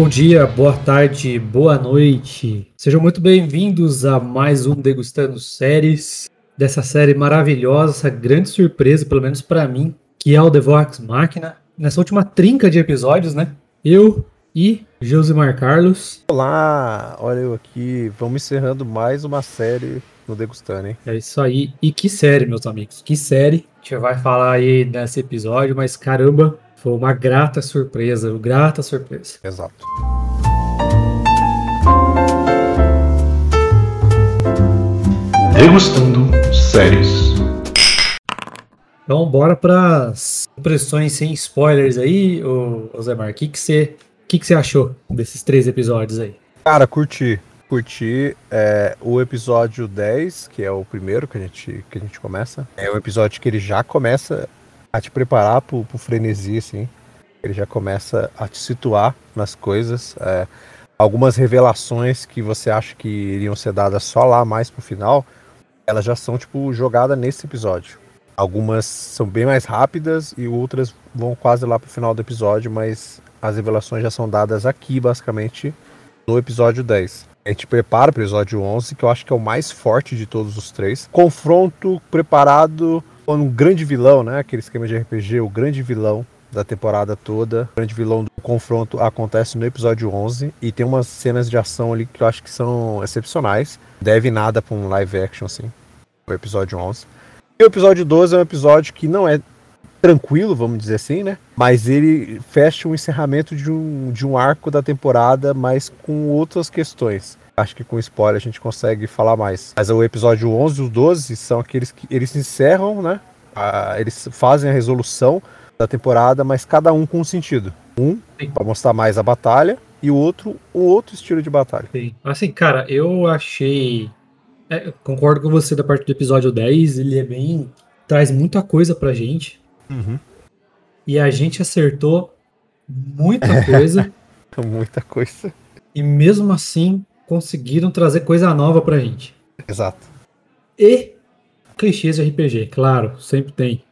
Bom dia, boa tarde, boa noite. Sejam muito bem-vindos a mais um Degustando Séries. Dessa série maravilhosa, essa grande surpresa, pelo menos para mim, que é o The Vox Máquina. Nessa última trinca de episódios, né? Eu e Josimar Carlos. Olá, olha eu aqui. Vamos encerrando mais uma série no Degustando, hein? É isso aí. E que série, meus amigos. Que série. A gente vai falar aí nesse episódio, mas caramba, foi uma grata surpresa, uma grata surpresa. Exato. Degustando séries. Então, bora para as impressões sem spoilers aí, ô, ô Zé Mar. O que, que, você, que, que você achou desses três episódios aí? Cara, curti. Curti é, o episódio 10, que é o primeiro que a, gente, que a gente começa. É um episódio que ele já começa a te preparar pro, pro frenesi, assim. Ele já começa a te situar nas coisas. É, algumas revelações que você acha que iriam ser dadas só lá mais pro final, elas já são, tipo, jogadas nesse episódio. Algumas são bem mais rápidas e outras vão quase lá pro final do episódio, mas as revelações já são dadas aqui, basicamente, no episódio 10. A gente prepara para o episódio 11, que eu acho que é o mais forte de todos os três. Confronto preparado um grande vilão, né? Aquele esquema de RPG, o grande vilão da temporada toda. O grande vilão do confronto acontece no episódio 11 e tem umas cenas de ação ali que eu acho que são excepcionais. Deve nada para um live action assim, o episódio 11. E o episódio 12 é um episódio que não é tranquilo, vamos dizer assim, né? Mas ele fecha o encerramento de um, de um arco da temporada, mas com outras questões. Acho que com spoiler a gente consegue falar mais. Mas o episódio 11 e o 12 são aqueles que eles encerram, né? Ah, eles fazem a resolução da temporada, mas cada um com um sentido. Um para mostrar mais a batalha e o outro um outro estilo de batalha. Sim. Assim, cara, eu achei é, concordo com você da parte do episódio 10, ele é bem traz muita coisa pra gente. Uhum. E a gente acertou muita coisa. muita coisa. E mesmo assim conseguiram trazer coisa nova pra gente. Exato. E clichês de RPG, claro, sempre tem.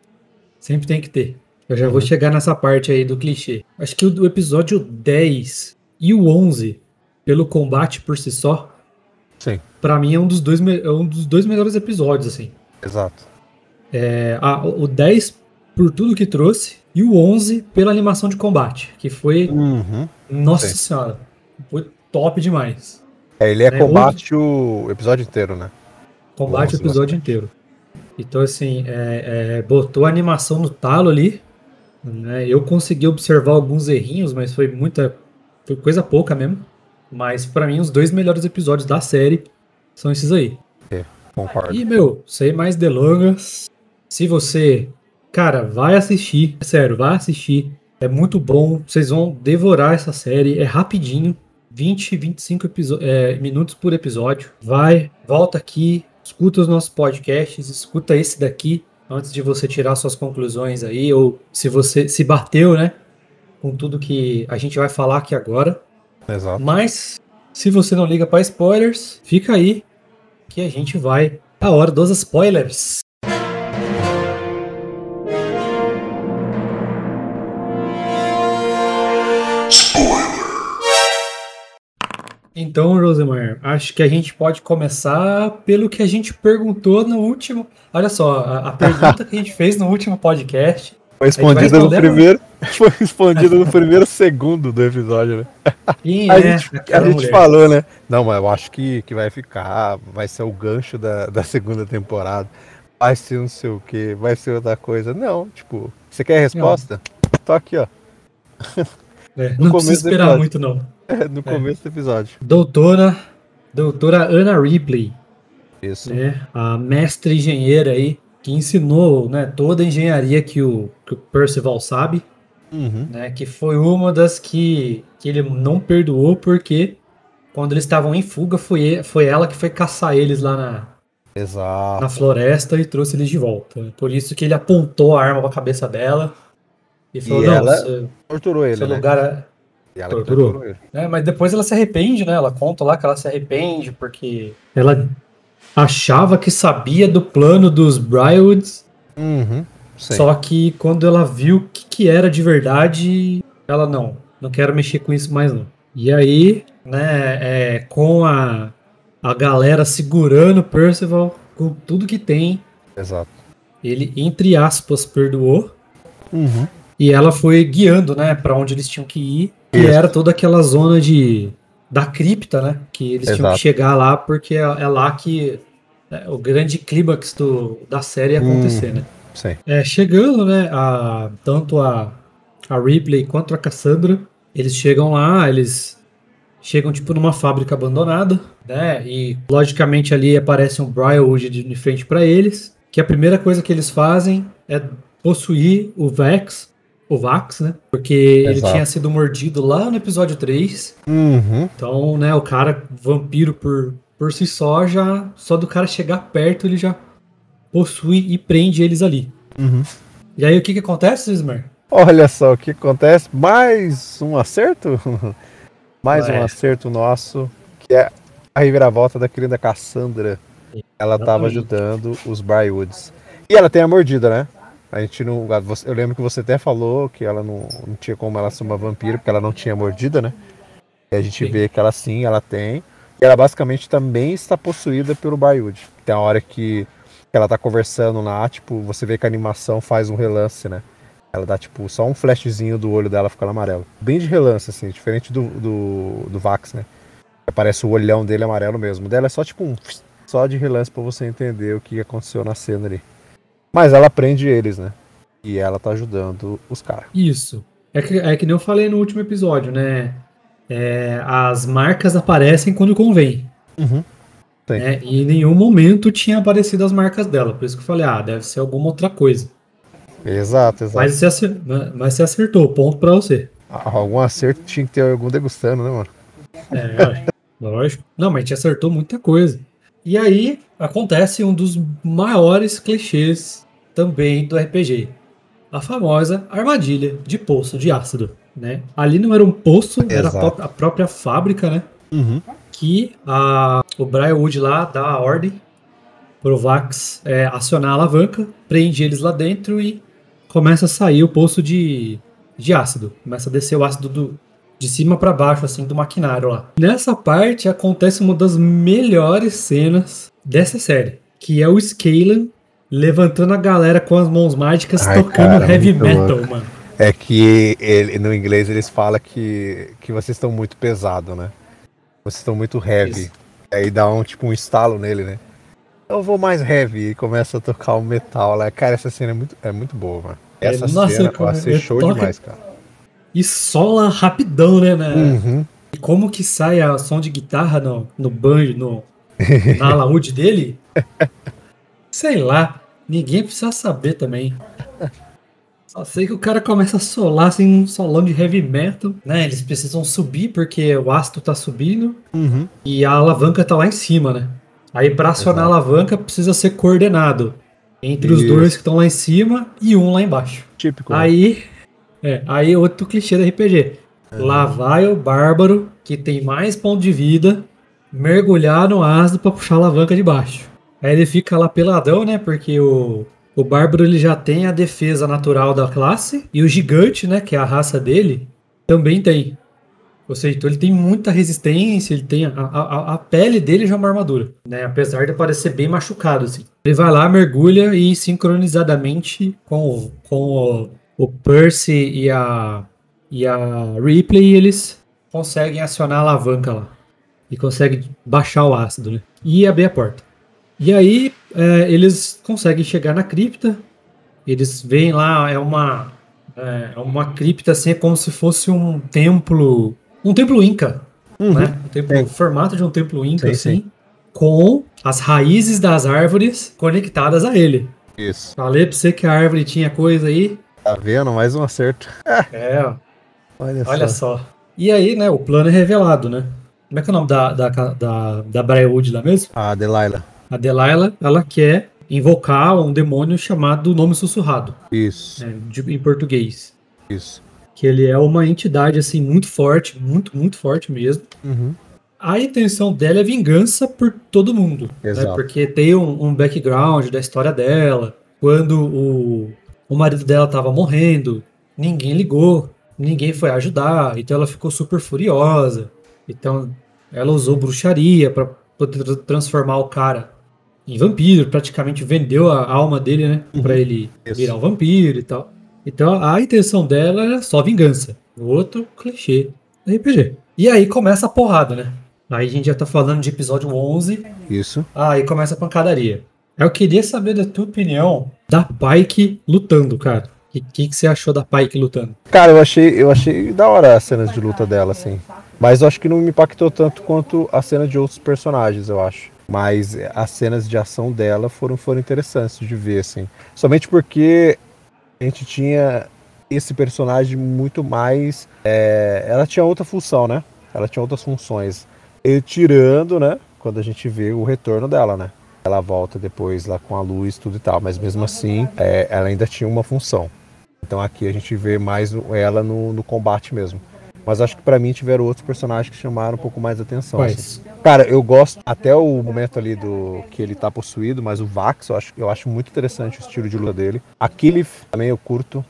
Sempre tem que ter. Eu já uhum. vou chegar nessa parte aí do clichê. Acho que o episódio 10 e o 11, pelo combate por si só, Sim. Pra mim é um dos dois, é um dos dois melhores episódios, assim. Exato. É, ah, o 10 por tudo que trouxe e o 11 pela animação de combate, que foi. Uhum. Nossa Sim. senhora. Foi top demais. É, ele é, é combate o... o episódio inteiro, né? Combate o episódio bastante. inteiro. Então, assim, é, é, botou a animação no talo ali. Né? Eu consegui observar alguns errinhos, mas foi muita. Foi coisa pouca mesmo. Mas para mim, os dois melhores episódios da série são esses aí. É, concordo. E, meu, sem mais delongas, se você, cara, vai assistir, é sério, vai assistir. É muito bom, vocês vão devorar essa série, é rapidinho, 20, 25 é, minutos por episódio. Vai, volta aqui, escuta os nossos podcasts, escuta esse daqui antes de você tirar suas conclusões aí, ou se você se bateu, né, com tudo que a gente vai falar aqui agora. Exato. Mas, se você não liga para spoilers, fica aí que a gente vai a hora dos spoilers. Então, Rosemar, acho que a gente pode começar pelo que a gente perguntou no último. Olha só, a, a pergunta que a gente fez no último podcast. Foi respondida no primeiro. Foi respondida no primeiro segundo do episódio, né? Sim, a é, gente, a gente falou, né? Não, mas eu acho que, que vai ficar, vai ser o gancho da, da segunda temporada. Vai ser não sei o que, vai ser outra coisa. Não, tipo, você quer a resposta? Não. Tô aqui, ó. É, não precisa esperar muito, não. É, no é. começo do episódio. Doutora, doutora Anna Ripley. Isso. Né, a mestre engenheira aí que ensinou né, toda a engenharia que o, que o Percival sabe, uhum. né, que foi uma das que, que ele não perdoou porque quando eles estavam em fuga foi, foi ela que foi caçar eles lá na, Exato. na floresta e trouxe eles de volta. Por isso que ele apontou a arma pra cabeça dela e falou, e não, ela seu, torturou ele, seu né? lugar. E ela torturou. torturou ele. É, mas depois ela se arrepende, né? Ela conta lá que ela se arrepende porque ela achava que sabia do plano dos Briarwoods. Uhum, só que quando ela viu o que, que era de verdade, ela não, não quero mexer com isso mais não. E aí, né, é, com a, a galera segurando Percival com tudo que tem, Exato. ele, entre aspas, perdoou. Uhum. E ela foi guiando, né, para onde eles tinham que ir. Que Isso. era toda aquela zona de da cripta, né? Que eles tinham Exato. que chegar lá porque é, é lá que né, o grande clímax do, da série ia acontecer, Hum. né? Sim. É, chegando, né, a, tanto a, a Ripley quanto a Cassandra, eles chegam lá, eles chegam tipo numa fábrica abandonada, né, e logicamente ali aparece um Briarwood de frente para eles, que a primeira coisa que eles fazem é possuir o Vex, o Vax, né, porque ele Exato. tinha sido mordido lá no episódio 3, Uhum. então, né, o cara vampiro por, por si só, já só do cara chegar perto ele já possui e prende eles ali. Uhum. E aí o que que acontece, Ismar? Olha só o que acontece. Mais um acerto? Mais um acerto nosso, que é a reviravolta da querida Cassandra. Ela tava Exatamente. ajudando os Brywoods. E ela tem a mordida, né? A gente não. Eu lembro que você até falou que ela não, não tinha como ela ser uma vampira, porque ela não tinha mordida, né? E a gente Sim. vê que ela sim, ela tem. E ela basicamente também está possuída pelo Bryood. Tem a hora que, que ela tá conversando lá, tipo, você vê que a animação faz um relance, né? Ela dá, tipo, só um flashzinho do olho dela ficando amarelo. Bem de relance, assim, diferente do, do, do Vax, né? Aparece o olhão dele amarelo mesmo. O dela é só, tipo, um... Só de relance pra você entender o que aconteceu na cena ali. Mas ela prende eles, né? E ela tá ajudando os caras. Isso. É que, é que nem eu falei no último episódio, né? É, as marcas aparecem quando convém. Uhum. Né? E em nenhum momento tinha aparecido as marcas dela. Por isso que eu falei, ah, deve ser alguma outra coisa. Exato, exato. Mas você, acer- mas você acertou, ponto pra você. Algum acerto tinha que ter algum degustando, né, mano? É, lógico. Não, mas a gente acertou muita coisa. E aí acontece um dos maiores clichês também do RPG. A famosa armadilha de poço de ácido, né? Ali não era um poço, era a, Exato. pró- a própria fábrica, né? Uhum. Que a, o Briarwood lá dá a ordem pro Vax é, acionar a alavanca, prende eles lá dentro e começa a sair o poço de, de ácido. Começa a descer o ácido do, de cima para baixo, assim, do maquinário lá. Nessa parte acontece uma das melhores cenas dessa série, que é o Scalan levantando a galera com as mãos mágicas Ai, tocando cara, heavy metal, louco. mano. É que ele, no inglês eles falam que, que vocês estão muito pesado, né? Vocês estão muito heavy. Isso. Aí dá um tipo um estalo nele, né? Eu vou mais heavy e começa a tocar o metal lá. Cara, essa cena é muito, é muito boa, mano. É, Essa nossa, cena vai ser é show toca- demais, cara. E sola rapidão, né? né? Uhum. E como que sai a som de guitarra no, no banjo, no, na alaúde dele? Sei lá. Ninguém precisa saber também. Só sei que o cara começa a solar assim, um solão de heavy metal, né? Eles precisam subir porque o ácido tá subindo Uhum. e a alavanca tá lá em cima, né? Aí pra acionar a Exato. alavanca precisa ser coordenado entre os Isso. dois que estão lá em cima e um lá embaixo. Típico. Aí, é, aí outro clichê do RPG. Lá vai o bárbaro, que tem mais ponto de vida, mergulhar no ácido pra puxar a alavanca de baixo. Aí ele fica lá peladão, né? Porque o, o bárbaro ele já tem a defesa natural da classe e o gigante, né? Que é a raça dele, também tem. Ou seja, então ele tem muita resistência, ele tem a, a, a- a pele dele já é uma armadura, né? Apesar de parecer bem machucado, assim. Ele vai lá, mergulha e sincronizadamente com, o- com o, o Percy e a, e a Ripley, eles conseguem acionar a alavanca lá. E conseguem baixar o ácido, né? E abrir a porta. E aí é, eles conseguem chegar na cripta. Eles veem lá, é uma, é uma cripta assim, é como se fosse um templo. Um templo inca. Uhum. Né? Um templo, formato de um templo inca, Sim, assim. sim. Com as raízes das árvores conectadas a ele. Isso. Falei pra você que a árvore tinha coisa aí. Tá vendo? Mais um acerto. É, ó. Olha, Olha só. só. E aí, né, o plano é revelado, né? Como é que é o nome da, da, da, da Briarwood lá mesmo? A Delilah. A Delilah, ela quer invocar um demônio chamado Nome Sussurrado, Isso. né, de- em português. Isso. Que ele é uma entidade, assim, muito forte, muito, muito forte mesmo. Uhum. A intenção dela é vingança por todo mundo. Né? Exato. Porque tem um, um background da história dela. Quando o, o marido dela estava morrendo, ninguém ligou. ninguém foi ajudar, então ela ficou super furiosa. Então ela usou bruxaria para poder tra- transformar o cara em vampiro, praticamente vendeu a alma dele, né, Uhum. Pra ele Isso. virar um vampiro e tal. Então a intenção dela era só vingança. O outro clichê do RPG. E aí começa a porrada, né? Aí a gente já tá falando de episódio 11, Isso. Aí começa a pancadaria. Eu queria saber da tua opinião da Pike lutando, cara. O que, que, que você achou da Pike lutando? Cara, eu achei, eu achei da hora as cenas de luta dela, assim. Mas eu acho que não me impactou tanto quanto a cena de outros personagens, eu acho. Mas as cenas de ação dela foram, foram interessantes de ver, assim. Somente porque a gente tinha esse personagem muito mais. é, ela tinha outra função, né? Ela tinha outras funções. E tirando, né? Quando a gente vê o retorno dela, né? Ela volta depois lá com a luz tudo e tal. Mas mesmo assim, é, ela ainda tinha uma função. Então aqui a gente vê mais ela no, no combate mesmo. Mas acho que pra mim tiveram outros personagens que chamaram um pouco mais atenção. assim. Cara, eu gosto até o momento ali do que ele tá possuído, mas o Vax eu acho, eu acho muito interessante o estilo de luta dele. A Killif também eu curto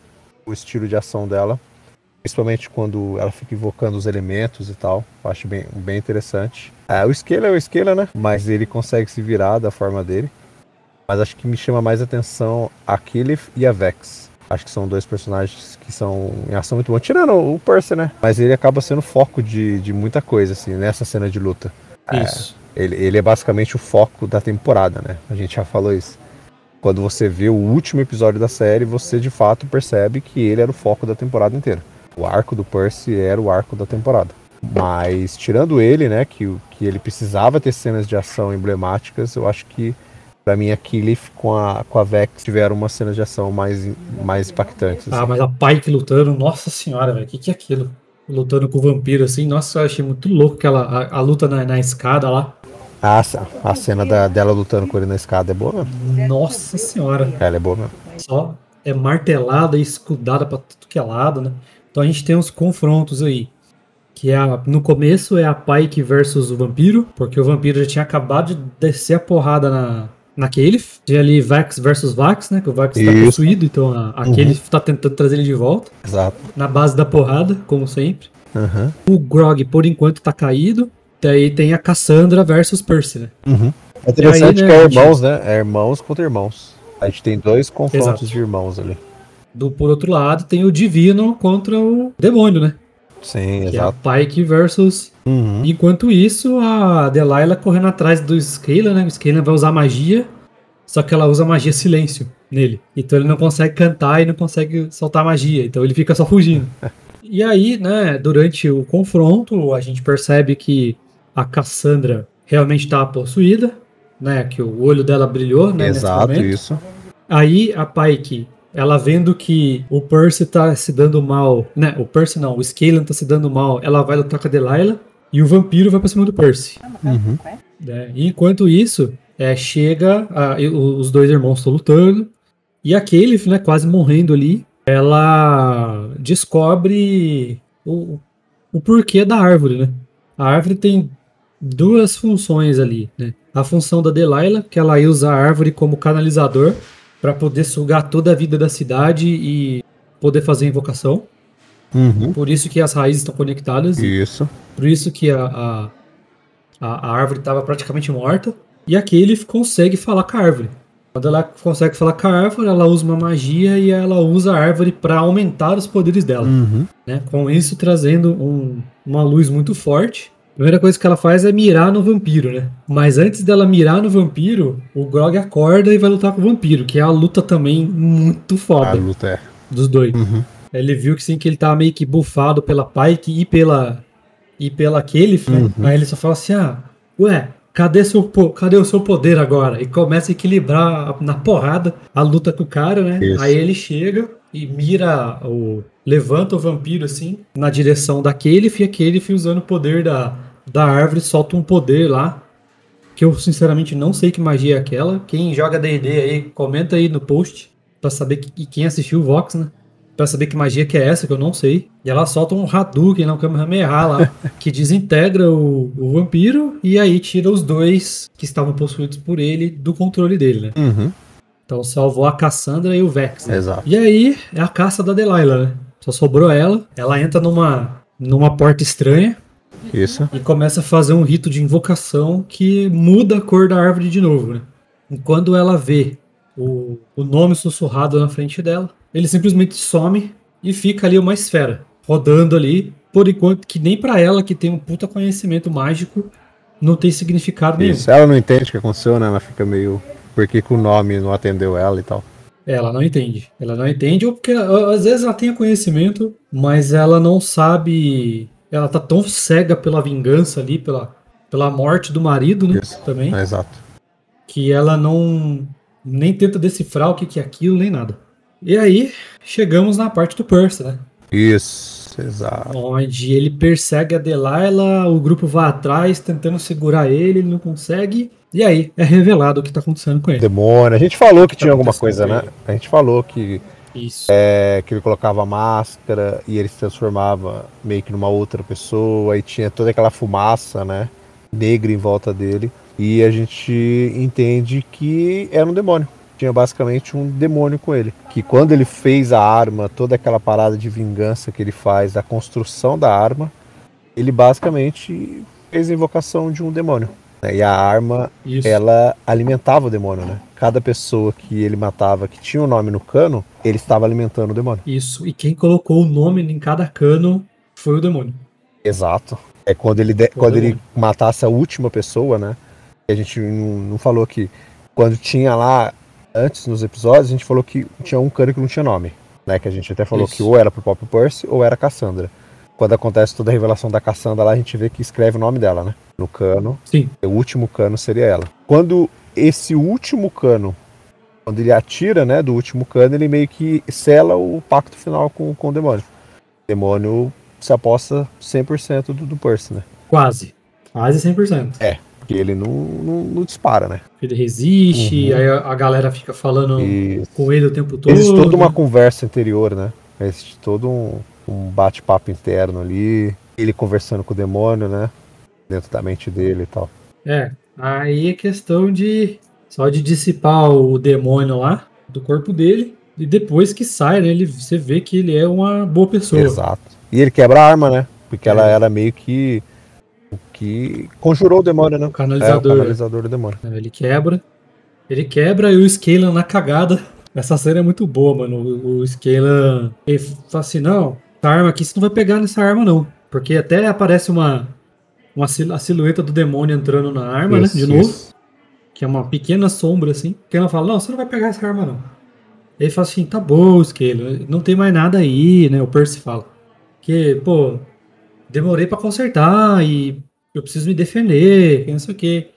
o estilo de ação dela. Principalmente quando ela fica invocando os elementos e tal. Eu acho bem, bem interessante. É, o Scaler é o Scaler, né? Mas ele consegue se virar da forma dele. Mas acho que me chama mais atenção a Killif e a Vex. Acho que são dois personagens que são em ação muito bom. Tirando o Percy, né? Mas ele acaba sendo foco de, de muita coisa, assim, nessa cena de luta. Isso. Ele, ele é basicamente o foco da temporada, né? A gente já falou isso. Quando você vê o último episódio da série, você de fato percebe que ele era o foco da temporada inteira. O arco do Percy era o arco da temporada. Mas tirando ele, né, que, que ele precisava ter cenas de ação emblemáticas, eu acho que pra mim a Killif com a, com a Vex tiveram umas cenas de ação mais, mais impactantes. Ah, assim. mas a Pike lutando, nossa senhora, velho. O que, que é aquilo? Lutando com o vampiro, assim. Nossa, eu achei muito louco aquela, a, a luta na, na escada lá. A, a cena da- dela lutando com ele na escada é boa mesmo. Nossa senhora. Ela é boa mesmo. Só é martelada e escudada pra tudo que é lado, né? Então a gente tem uns confrontos aí. Que é a- no começo é a Pike versus o vampiro, porque o vampiro já tinha acabado de descer a porrada na, na Caliph. Tinha ali Vax versus Vax, né? Que o Vax tá Isso. possuído, então a, a Uhum. Tá tentando trazer ele de volta. Exato. Na base da porrada, como sempre. Aham. O Grog, por enquanto, tá caído. Daí tem a Cassandra versus Percy, né? Uhum. É interessante aí, né, que é irmãos, né? É irmãos contra irmãos. A gente tem dois confrontos Exato. de irmãos ali. Do, por outro lado, tem o Divino contra o Demônio, né? Sim, Que exato. é Pike versus Uhum. Enquanto isso, a Delilah correndo atrás do Scalan, né? O Scalan vai usar magia, só que ela usa magia silêncio nele. Então ele não consegue cantar e não consegue soltar magia, então ele fica só fugindo. E aí, né, durante o confronto, a gente percebe que a Cassandra realmente está possuída, né? Que o olho dela brilhou, né? nesse Exato, momento. isso. Aí a Pike, ela vendo que o Percy tá se dando mal, né? O Percy não, o Scalan tá se dando mal, ela vai lutar com a Delilah e o vampiro vai pra cima do Percy. Uhum. né? E enquanto isso, é, chega, a- os dois irmãos estão lutando e a Caliph, né, quase morrendo ali, ela descobre o, o porquê da árvore, né? A árvore tem duas funções ali, né? A função da Delilah, que ela usa a árvore como canalizador para poder sugar toda a vida da cidade e poder fazer invocação. Uhum. Por isso que as raízes estão conectadas. Isso. por isso que a, a, a- a árvore estava praticamente morta. E aqui ele consegue falar com a árvore. Quando ela consegue falar com a árvore, ela usa uma magia e ela usa a árvore para aumentar os poderes dela. Uhum. né? Com isso trazendo um- uma luz muito forte. A primeira coisa que ela faz é mirar no vampiro, né? Mas antes dela mirar no vampiro, o Grog acorda e vai lutar com o vampiro, que é a luta também muito A foda luta é. dos dois. Uhum. Ele viu que sim, que ele tava meio que bufado pela Pike e pela e pela Kelif, né? Uhum. Aí ele só fala assim: "Ah, ué, cadê seu cadê o seu poder agora?" E começa a equilibrar na porrada a luta com o cara, né? Isso. Aí ele chega e mira o levanta o vampiro assim na direção da Kelif e a Kelif usando o poder da da árvore solta um poder lá que eu sinceramente não sei que magia é aquela. Quem joga D&D aí, comenta aí no post pra saber que, e quem assistiu o Vox, né? Pra saber que magia que é essa, que eu não sei. E ela solta um Hadouken, não, Kamehameha lá, que desintegra o, o vampiro e aí tira os dois que estavam possuídos por ele do controle dele, né? Uhum. Então salvou a Cassandra e o Vex. né? Exato. E aí é a caça da Delilah, né? Só sobrou ela. Ela entra numa, numa porta estranha Isso. e começa a fazer um rito de invocação que muda a cor da árvore de novo, né? E quando ela vê o, o nome sussurrado na frente dela, ele simplesmente some e fica ali uma esfera, rodando ali, por enquanto que nem pra ela, que tem um puta conhecimento mágico, não tem significado nenhum. Isso. Ela não entende o que aconteceu, né? Ela fica meio. Por que, o nome não atendeu ela e tal. Ela não entende. Ela não entende, ou porque às vezes ela tem o conhecimento, mas ela não sabe. Ela tá tão cega pela vingança ali, pela, pela morte do marido, né? Isso. Também. É, exato. que ela não nem tenta decifrar o que, que é aquilo, nem nada. E aí, chegamos na parte do Percy, né? Isso, exato. Onde ele persegue a Delilah, o grupo vai atrás, tentando segurar ele, ele não consegue. E aí, é revelado o que tá acontecendo com ele. Demônio. A gente falou que Tá tinha alguma coisa, né? A gente falou que, Isso. é, que ele colocava máscara e ele se transformava meio que numa outra pessoa e tinha toda aquela fumaça, né? Negra em volta dele. E a gente entende que era um demônio. Tinha basicamente um demônio com ele. Que quando ele fez a arma, toda aquela parada de vingança que ele faz, da construção da arma, ele basicamente fez a invocação de um demônio. né? E a arma Isso. ela alimentava o demônio, né? Cada pessoa que ele matava que tinha o nome no cano, ele estava alimentando o demônio. Isso. E quem colocou o nome em cada cano foi o demônio. Exato. É quando ele, de- quando ele matasse a última pessoa, né? A gente não, não falou que quando tinha lá antes nos episódios, a gente falou que tinha um cano que não tinha nome, né? Que a gente até falou Isso. que ou era pro Pop Percy ou era Cassandra. Quando acontece toda a revelação da Cassandra lá, a gente vê que escreve o nome dela, né? No cano. Sim. O último cano seria ela. Quando esse último cano, quando ele atira, né, do último cano, ele meio que sela o pacto final com, com o demônio. O demônio se aposta 100% do, do Percy, né? Quase. Quase 100%. Porque ele não, não, não dispara, né? Ele resiste, Uhum. aí a, a galera fica falando com ele o tempo todo. existe toda uma conversa anterior, né? Existe todo um, um bate-papo interno ali. Ele conversando com o demônio, né? Dentro da mente dele e tal. É, aí é questão de só de dissipar o demônio lá do corpo dele e depois que sai, né, ele, você vê que ele é uma boa pessoa. Exato. E ele quebra a arma, né? Porque ela É. era meio que o que conjurou o demônio, né? O canalizador. É, o canalizador do demônio. Ele quebra. Ele quebra e o Scalan na cagada. Essa cena é muito boa, mano. O, o Scalan ele fala assim: não, essa arma aqui você não vai pegar nessa arma, não. Porque até aparece uma, uma sil- a silhueta do demônio entrando na arma, Isso, né? De novo. isso. que é uma pequena sombra assim, que ela fala, não, você não vai pegar essa arma não. Ele fala assim, tá bom, Scale, não tem mais nada aí, né, o Percy fala. Que, pô, demorei pra consertar e eu preciso me defender, que não sei o que.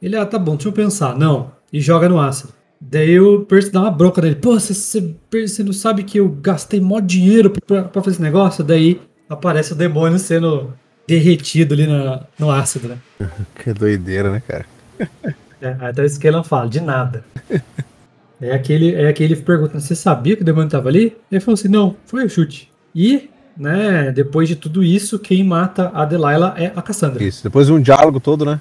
Ele, ah, tá bom, deixa eu pensar. Não, e joga no ácido. Daí o Percy dá uma bronca nele, pô, você, não sabe que eu gastei mó dinheiro pra, pra fazer esse negócio? Daí aparece o demônio sendo derretido ali na, no ácido, né? Que doideira, né, cara? É, até o Skellan fala, de nada. é aquele, é aquele perguntando, você sabia que o demônio tava ali? Ele falou assim, não, foi o chute. E, né, depois de tudo isso, quem mata a Delilah é a Cassandra. Isso. Depois de um diálogo todo, né?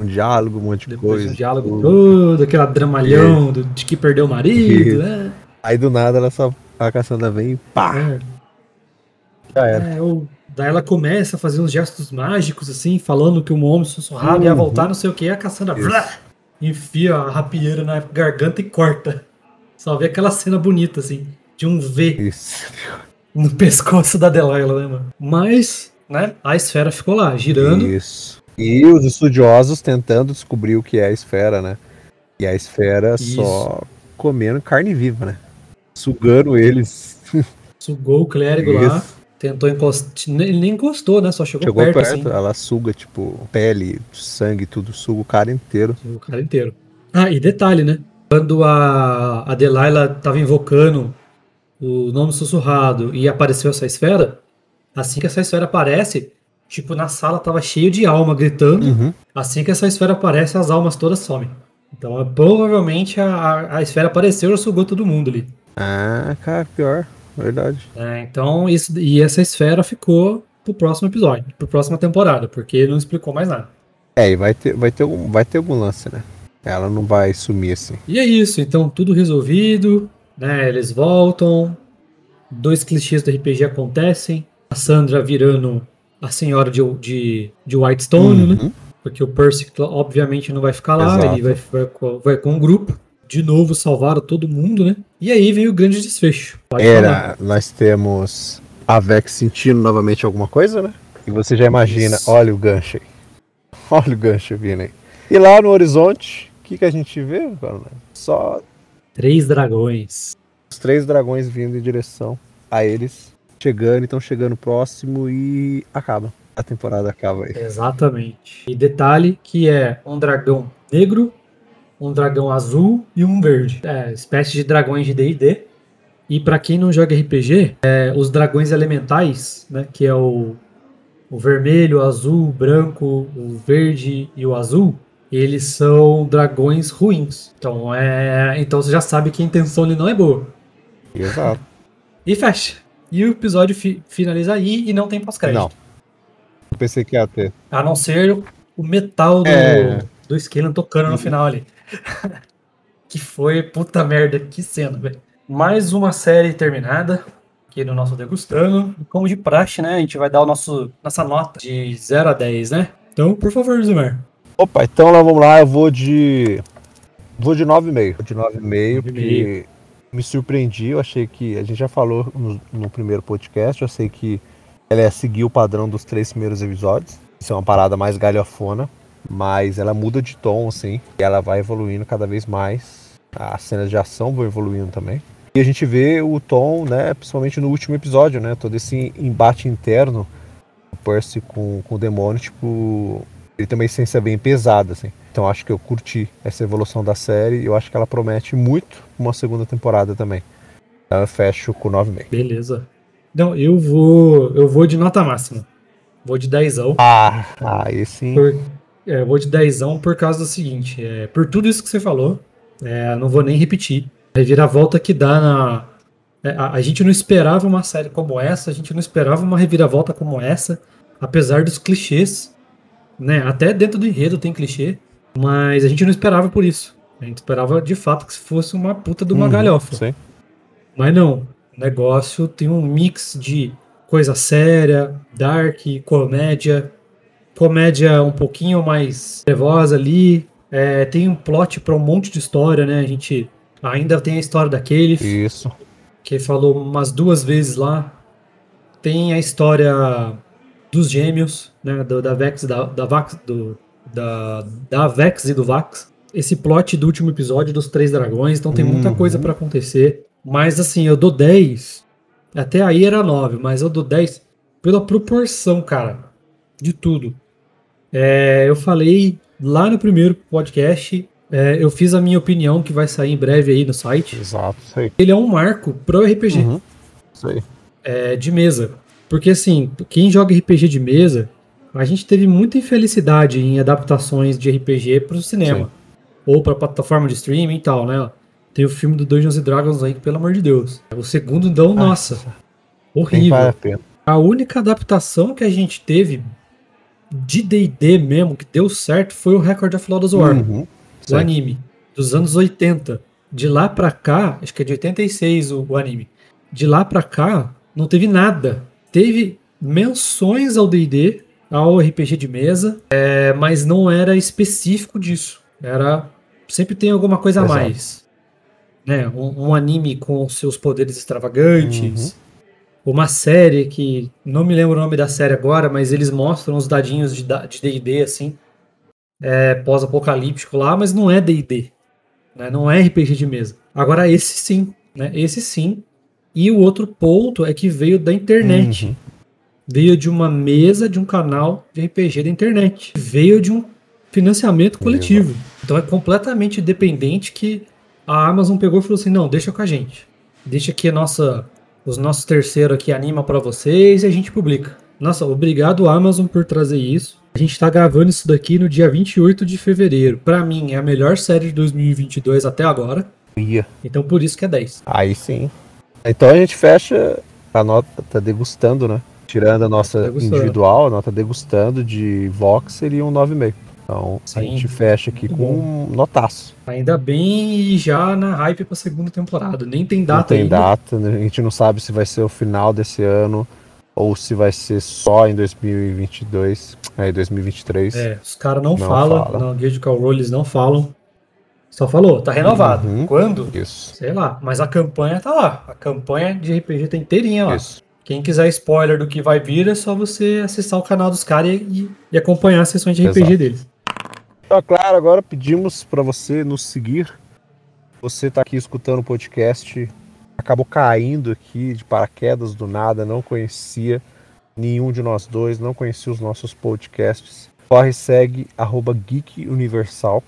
Um diálogo, um monte de Depois coisa. do diálogo tudo. todo, aquela dramalhão do- de que perdeu o marido, né? Aí do nada ela só. A Cassandra vem e pá! É, Já era. é, daí ela começa a fazer uns gestos mágicos, assim, falando que um homem sussurrado ia Uhum. voltar, não sei o que, e a Cassandra vrá, enfia a rapieira na garganta e corta. Só vê aquela cena bonita, assim, de um V Isso. No pescoço da Delilah, né, mano? Mas, né, a esfera ficou lá, girando. Isso. E os estudiosos tentando descobrir o que é a esfera, né? E a esfera Isso. só comendo carne viva, né? Sugando eles. Sugou o clérigo lá, Isso. tentou encostar. Ele nem encostou, né? Só chegou, Chegou perto, perto, assim. ela suga, tipo, pele, sangue, tudo, suga o cara inteiro. O cara inteiro. Ah, e detalhe, né? Quando a, a Delilah tava invocando o nome sussurrado e apareceu essa esfera, assim que essa esfera aparece, tipo, na sala tava cheio de alma gritando. Uhum. Assim que essa esfera aparece, as almas todas somem. Então, é, provavelmente a, a, esfera apareceu e sugou todo mundo ali. Ah, cara, pior. Verdade. É, então, isso, e essa esfera ficou pro próximo episódio, pro próxima temporada, porque não explicou mais nada. É, e vai ter, vai ter, algum, vai ter algum lance, né? Ela não vai sumir assim. E é isso, então tudo resolvido, né? Eles voltam, dois clichês do RPG acontecem. A Sandra virando a senhora de, de, de Whitestone, né? Uhum. Porque o Percy, obviamente, não vai ficar lá, Exato. ele vai, vai, com- vai com um grupo. De novo, salvaram todo mundo, né? E aí vem o grande desfecho. Pode falar. Era, nós temos a Vex sentindo novamente alguma coisa, né? E você já imagina, Isso. olha o gancho aí. Olha o gancho vindo aí. E lá no horizonte, o que, que a gente vê? Só Três dragões. os três dragões vindo em direção a eles, chegando, então chegando próximo e acaba. A temporada acaba aí. Exatamente. E detalhe que é um dragão negro, um dragão azul e um verde. É, espécie de dragões de D&D. E pra quem não joga RPG, é, os dragões elementais, né, que é o, o vermelho, o azul, o branco, o verde e o azul, eles são dragões ruins. Então, é, então você já sabe que a intenção ali não é boa. Exato. E fecha. E o episódio fi- finaliza aí e não tem pós-crédito. Não. Eu pensei que ia ter. A não ser o metal do, É. do Scalan tocando no final ali. que foi, puta merda, que cena, velho. Mais uma série terminada aqui no nosso Degustando. E Como de praxe, né? A gente vai dar o nosso, nossa nota de 0 a 10, né? Então, por favor, Zumar. Opa, então lá vamos lá, eu vou de. Vou de 9,5. Vou de 9,5, porque me surpreendi. Eu achei que. A gente já falou no, no primeiro podcast, eu sei que ela ia seguir o padrão dos três primeiros episódios. Isso é uma parada mais galhofona, mas ela muda de tom, assim, e ela vai evoluindo cada vez mais. As cenas de ação vão evoluindo também. E a gente vê o tom, né, principalmente no último episódio, né? Todo esse embate interno, o Percy com, com o demônio, tipo, ele tem uma essência bem pesada, assim. Então acho que eu curti essa evolução da série e eu acho que ela promete muito uma segunda temporada também. Então eu fecho com 9,5. Beleza. Não, eu vou. Eu vou de nota máxima. Vou de 10. Ah, aí sim. Por, é, vou de 10 por causa do seguinte: é, por tudo isso que você falou, é, não vou nem repetir. A reviravolta que dá na. é, a, a gente não esperava uma série como essa, a gente não esperava uma reviravolta como essa, apesar dos clichês. Né? Até dentro do enredo tem clichê, mas a gente não esperava por isso. A gente esperava de fato que fosse uma puta de uma Uhum, galhofa. Sim. Mas não, o negócio tem um mix de coisa séria, dark, comédia, comédia um pouquinho mais trevosa ali. É, tem um plot para um monte de história, né? A gente ainda tem a história daquele Isso. que falou umas duas vezes lá. Tem a história dos gêmeos, né? do- da Vex, da, da Vax, do, da, da Vex e do Vax. Esse plot do último episódio dos Três Dragões, então tem muita Uhum. coisa pra acontecer. Mas assim, eu dou 10. Até aí era 9, mas eu dou 10 pela proporção, cara, de tudo. É, eu falei lá no primeiro podcast, é, eu fiz a minha opinião que vai sair em breve aí no site. Exato. Aí. Ele é um marco pro RPG Uhum. Aí. é, de mesa. Porque assim, quem joga RPG de mesa, a gente teve muita infelicidade em adaptações de RPG para o cinema. Sim. Ou para plataforma de streaming e tal, né? Tem o filme do Dungeons and Dragons aí, que, pelo amor de Deus. O segundo, então, nossa, Nem horrível. vale a pena. A única adaptação que a gente teve de D&D mesmo, que deu certo, foi o Record of Lodoss War Uhum. o anime, dos anos 80. De lá pra cá, acho que é de 86 o, o anime. De lá pra cá, não teve nada. Teve menções ao D&D, ao RPG de mesa, é, mas não era específico disso. Era sempre tem alguma coisa a Exato. mais. Né? Um, um anime com seus poderes extravagantes. Uma série que não me lembro o nome da série agora, mas eles mostram os dadinhos de da- de D&D assim é, pós-apocalíptico lá, mas não é D&D, né? Não é RPG de mesa. Agora esse sim, né? Esse sim. E o outro ponto é que veio da internet. Uhum. Veio de uma mesa de um canal de RPG da internet. Veio de um financiamento coletivo. Então é completamente dependente que a Amazon pegou e falou assim: "Não, deixa com a gente. Deixa que a nossa os nossos terceiros aqui anima pra vocês e a gente publica". Nossa, obrigado Amazon por trazer isso. A gente tá gravando isso daqui no dia 28 de fevereiro. Pra mim é a melhor série de 2022 até agora. Ia. Então por isso que é 10. Aí sim. Então a gente fecha a nota tá degustando, né? Tirando a nossa Degustando. individual, a nota degustando de Vox seria um 9,5. Então Sim. a gente fecha aqui Muito com um notaço. Ainda bem já na hype pra segunda temporada. Nem tem Não data tem ainda. data, né? a gente não sabe se vai ser o final desse ano ou se vai ser só em 2022, aí 2023. É, os caras não, Não falam, fala. na Guia de Call Roll eles não falam. Só falou, tá renovado. Uhum. Quando? Isso, Sei lá, mas a campanha tá lá. A campanha de RPG tá inteirinha lá. isso. Quem quiser spoiler do que vai vir, é só você acessar o canal dos caras e, e acompanhar as sessões de RPG Exato. deles. Então, claro, agora pedimos para você nos seguir. Você tá aqui escutando o podcast, acabou caindo aqui de paraquedas do nada, não conhecia nenhum de nós dois, não conhecia os nossos podcasts. Corre e segue arroba Geek Universal.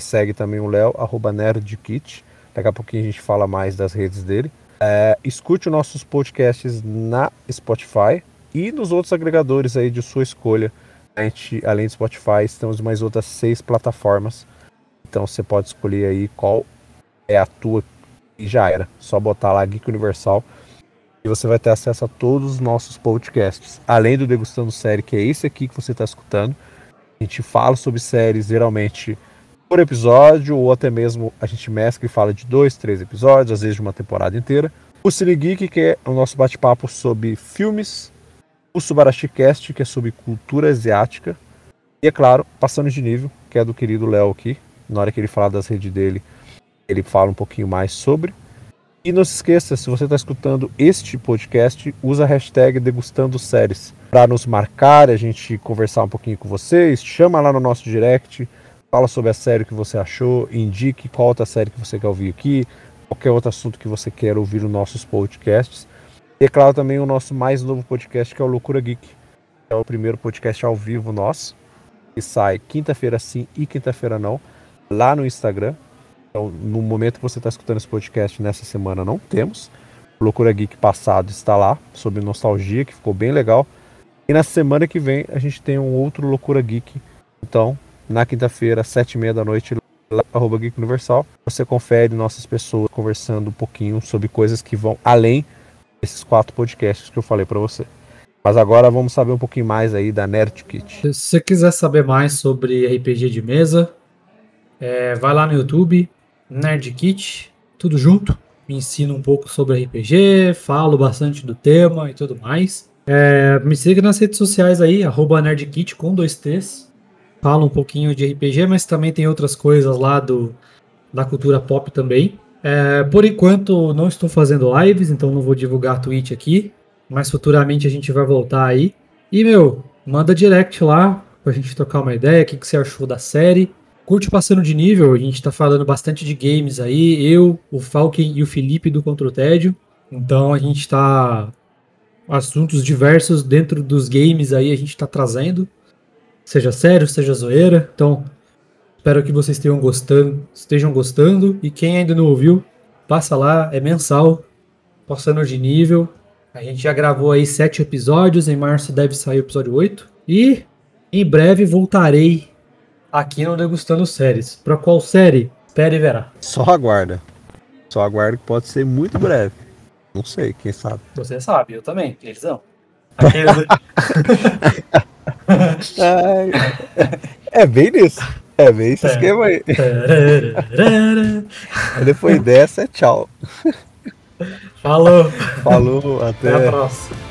Segue também o Léo, arroba NerdKit. Daqui a pouquinho a gente fala mais das redes dele. É, escute os nossos podcasts na Spotify e nos outros agregadores aí de sua escolha. A gente, além do Spotify, temos mais outras seis plataformas. Então você pode escolher aí qual é a tua e já era. Só botar lá Geek Universal e você vai ter acesso a todos os nossos podcasts. Além do Degustando Série, que é esse aqui que você está escutando. A gente fala sobre séries geralmente por episódio, ou até mesmo a gente mescla e fala de dois, três episódios, às vezes de uma temporada inteira. O Cine Geek, que é o nosso bate-papo sobre filmes. O Subarashi Cast, que é sobre cultura asiática. E é claro, Passando de Nível, que é do querido Léo aqui. Na hora que ele falar das redes dele, ele fala um pouquinho mais sobre. E não se esqueça, se você está escutando este podcast, usa a hashtag Degustando Séries para nos marcar, a gente conversar um pouquinho com vocês. Chama lá no nosso direct, fala sobre a série que você achou, indique qual outra série que você quer ouvir aqui, qualquer outro assunto que você quer ouvir nos nossos podcasts. E é claro também o nosso mais novo podcast, que é o Loucura Geek. É o primeiro podcast ao vivo nosso, que sai quinta-feira sim e quinta-feira não, lá no Instagram. Então, no momento que você está escutando esse podcast nessa semana, não temos. O Loucura Geek passado está lá, sobre nostalgia, que ficou bem legal. E na semana que vem a gente tem um outro Loucura Geek. Então, na quinta-feira, sete e meia da noite, lá, arroba Geek Universal, você confere nossas pessoas conversando um pouquinho sobre coisas que vão além desses quatro podcasts que eu falei para você. Mas agora vamos saber um pouquinho mais aí da Nerd Kit. Se você quiser saber mais sobre RPG de mesa, é, vai lá no YouTube, Nerd Kit, tudo junto. Me ensino um pouco sobre RPG, falo bastante do tema e tudo mais. É, me siga nas redes sociais aí, arroba NerdKit com dois T's. Falo um pouquinho de RPG, mas também tem outras coisas lá do, da cultura pop também. É, por enquanto não estou fazendo lives, então não vou divulgar Twitch aqui. Mas futuramente a gente vai voltar aí. E, meu, manda direct lá pra gente trocar uma ideia, o que, que você achou da série. Curte passando de nível, a gente tá falando bastante de games aí. Eu, o Falken e o Felipe do Contra o Tédio. Então a gente tá. Assuntos diversos dentro dos games aí a gente tá trazendo. Seja sério, seja zoeira. Então, espero que vocês estejam gostando, estejam gostando. E quem ainda não ouviu, passa lá, é mensal. Passando de nível. A gente já gravou aí sete episódios, em março deve sair o episódio 8. E em breve voltarei aqui no Degustando Séries. Pra qual série? Espere e verá. Só aguarda. Só aguarda que pode ser muito breve. Não sei, quem sabe. Você sabe, eu também. Eles são. Aqueles... é bem nisso. É bem esse É. esquema aí. Depois dessa, é tchau. Falou. Falou, Até a até. próxima.